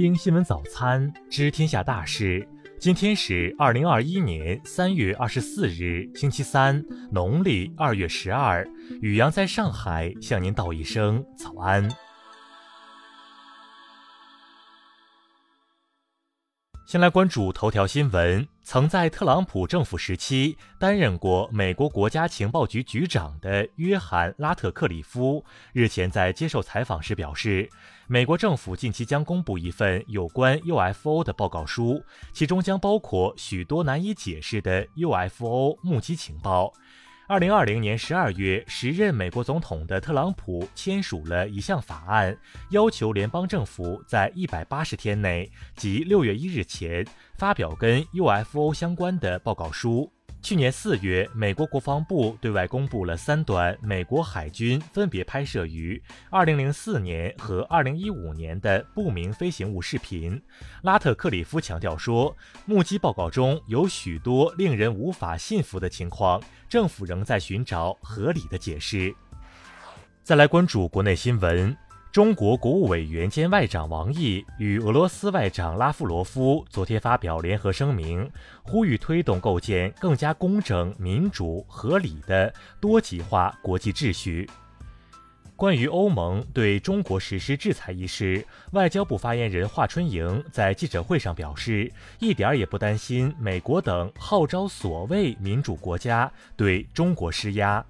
听新闻早餐，知天下大事。今天是二零二一年三月二十四日，星期三，农历二月十二。雨阳在上海向您道一声早安。先来关注头条新闻。曾在特朗普政府时期担任过美国国家情报局局长的约翰·拉特克里夫日前在接受采访时表示，美国政府近期将公布一份有关 UFO 的报告书，其中将包括许多难以解释的 UFO 目击情报。二零二零年十二月，时任美国总统的特朗普签署了一项法案，要求联邦政府在一百八十天内，即六月一日前，发表跟 UFO 相关的报告书。去年四月，美国国防部对外公布了三段美国海军分别拍摄于2004年和2015年的不明飞行物视频。拉特克里夫强调说，目击报告中有许多令人无法信服的情况，政府仍在寻找合理的解释。再来关注国内新闻。中国国务委员兼外长王毅与俄罗斯外长拉夫罗夫昨天发表联合声明，呼吁推动构建更加公正、民主、合理的多极化国际秩序。关于欧盟对中国实施制裁一事，外交部发言人华春莹在记者会上表示，一点也不担心美国等号召所谓民主国家对中国施压。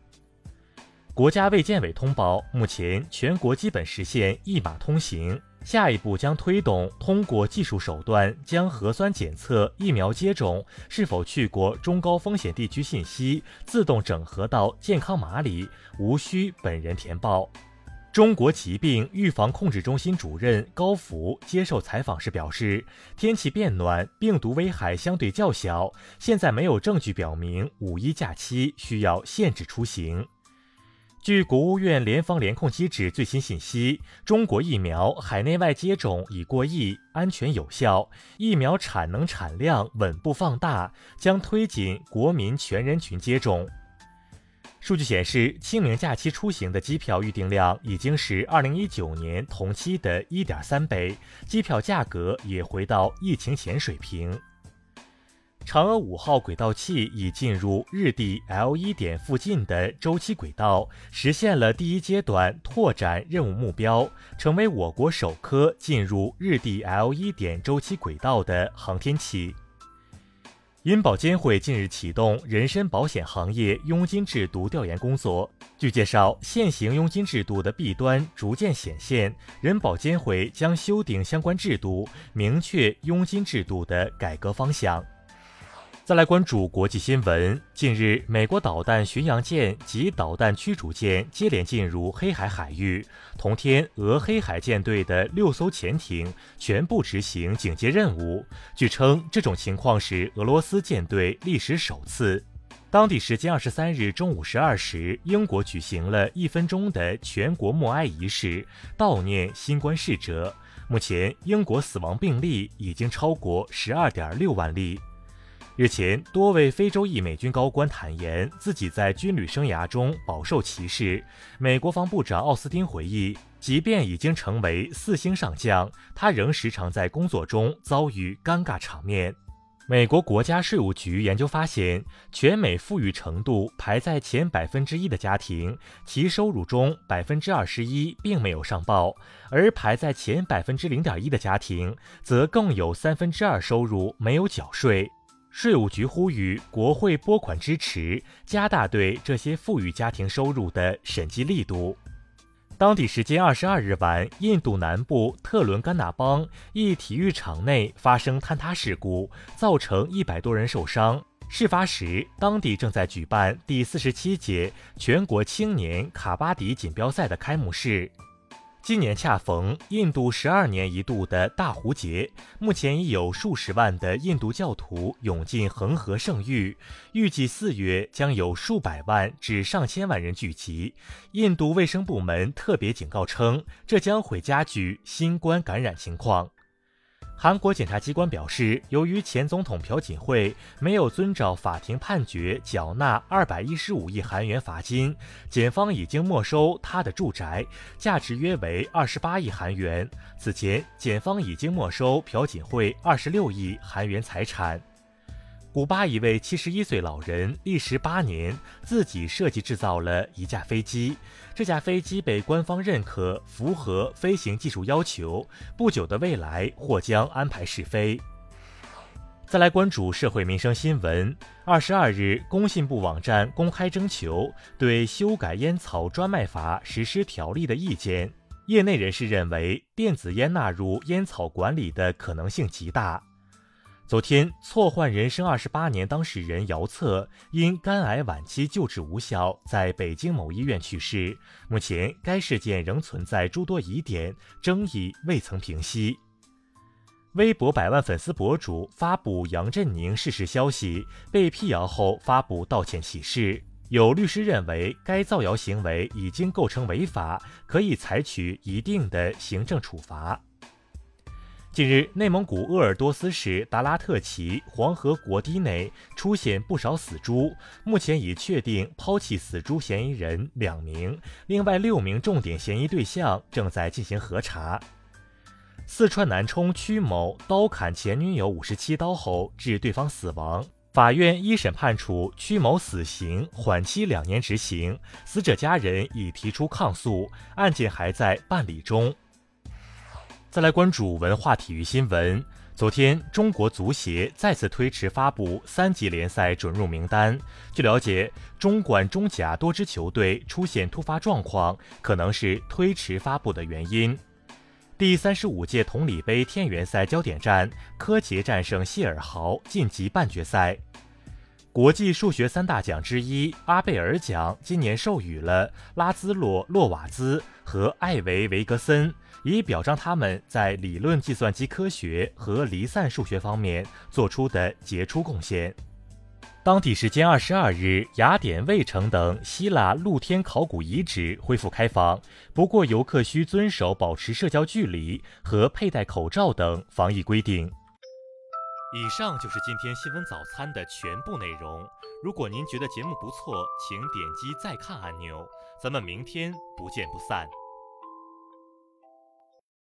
国家卫健委通报，目前全国基本实现一码通行。下一步将推动通过技术手段，将核酸检测、疫苗接种、是否去过中高风险地区信息自动整合到健康码里，无需本人填报。中国疾病预防控制中心主任高福接受采访时表示，天气变暖，病毒危害相对较小，现在没有证据表明五一假期需要限制出行。据国务院联防联控机制最新信息，中国疫苗海内外接种已过亿，安全有效，疫苗产能产量稳步放大，将推进国民全人群接种。数据显示，清明假期出行的机票预订量已经是2019年同期的一点三倍，机票价格也回到疫情前水平。嫦娥五号轨道器已进入日地 L 一点附近的周期轨道，实现了第一阶段拓展任务目标，成为我国首颗进入日地 L 一点周期轨道的航天器。银保监会近日启动人身保险行业佣金制度调研工作。据介绍，现行佣金制度的弊端逐渐显现，人保监会将修订相关制度，明确佣金制度的改革方向。再来关注国际新闻。近日，美国导弹巡洋舰及导弹驱逐舰接连进入黑海海域。同天，俄黑海舰队的六艘潜艇全部执行警戒任务。据称，这种情况是俄罗斯舰队历史首次。当地时间二十三日中午十二时，英国举行了一分钟的全国默哀仪式，悼念新冠逝者。目前，英国死亡病例已经超过十二点六万例。日前，多位非洲裔美军高官坦言自己在军旅生涯中饱受歧视。美国防部长奥斯汀回忆，即便已经成为四星上将，他仍时常在工作中遭遇尴尬场面。美国国家税务局研究发现，全美富裕程度排在前百分之一的家庭，其收入中百分之二十一并没有上报；而排在前百分之零点一的家庭，则更有三分之二收入没有缴税。税务局呼吁国会拨款支持，加大对这些富裕家庭收入的审计力度。当地时间二十二日晚，印度南部特伦甘纳邦一体育场内发生坍塌事故，造成一百多人受伤。事发时，当地正在举办第四十七届全国青年卡巴迪锦标赛的开幕式。今年恰逢印度十二年一度的大壶节，目前已有数十万的印度教徒涌进恒河圣域，预计四月将有数百万至上千万人聚集。印度卫生部门特别警告称，这将会加剧新冠感染情况。韩国检察机关表示，由于前总统朴槿惠没有遵照法庭判决缴纳二百一十五亿韩元罚金，检方已经没收他的住宅，价值约为二十八亿韩元。此前，检方已经没收朴槿惠二十六亿韩元财产。古巴一位七十一岁老人历时八年，自己设计制造了一架飞机。这架飞机被官方认可，符合飞行技术要求。不久的未来或将安排试飞。再来关注社会民生新闻。二十二日，工信部网站公开征求对修改烟草专卖法实施条例的意见。业内人士认为，电子烟纳入烟草管理的可能性极大。昨天，错换人生二十八年当事人姚策因肝癌晚期救治无效，在北京某医院去世。目前，该事件仍存在诸多疑点，争议未曾平息。微博百万粉丝博主发布杨振宁逝世消息，被辟谣后发布道歉启事。有律师认为，该造谣行为已经构成违法，可以采取一定的行政处罚。近日，内蒙古鄂尔多斯市达拉特旗黄河国堤内出现不少死猪，目前已确定抛弃死猪嫌疑人两名，另外六名重点嫌疑对象正在进行核查。四川南充曲某刀砍前女友五十七刀后致对方死亡，法院一审判处曲某死刑，缓期两年执行，死者家人已提出抗诉，案件还在办理中。再来关注文化体育新闻。昨天，中国足协再次推迟发布三级联赛准入名单。据了解，中管中甲多支球队出现突发状况，可能是推迟发布的原因。第三十五届同里杯天元赛焦点战，柯洁战胜谢尔豪晋级半决赛。国际数学三大奖之一阿贝尔奖今年授予了拉兹洛·洛瓦兹和艾维·维格森。以表彰他们在理论计算机科学和离散数学方面做出的杰出贡献。当地时间二十二日，雅典卫城等希腊露天考古遗址恢复开放，不过游客需遵守保持社交距离和佩戴口罩等防疫规定。以上就是今天新闻早餐的全部内容。如果您觉得节目不错，请点击再看按钮。咱们明天不见不散。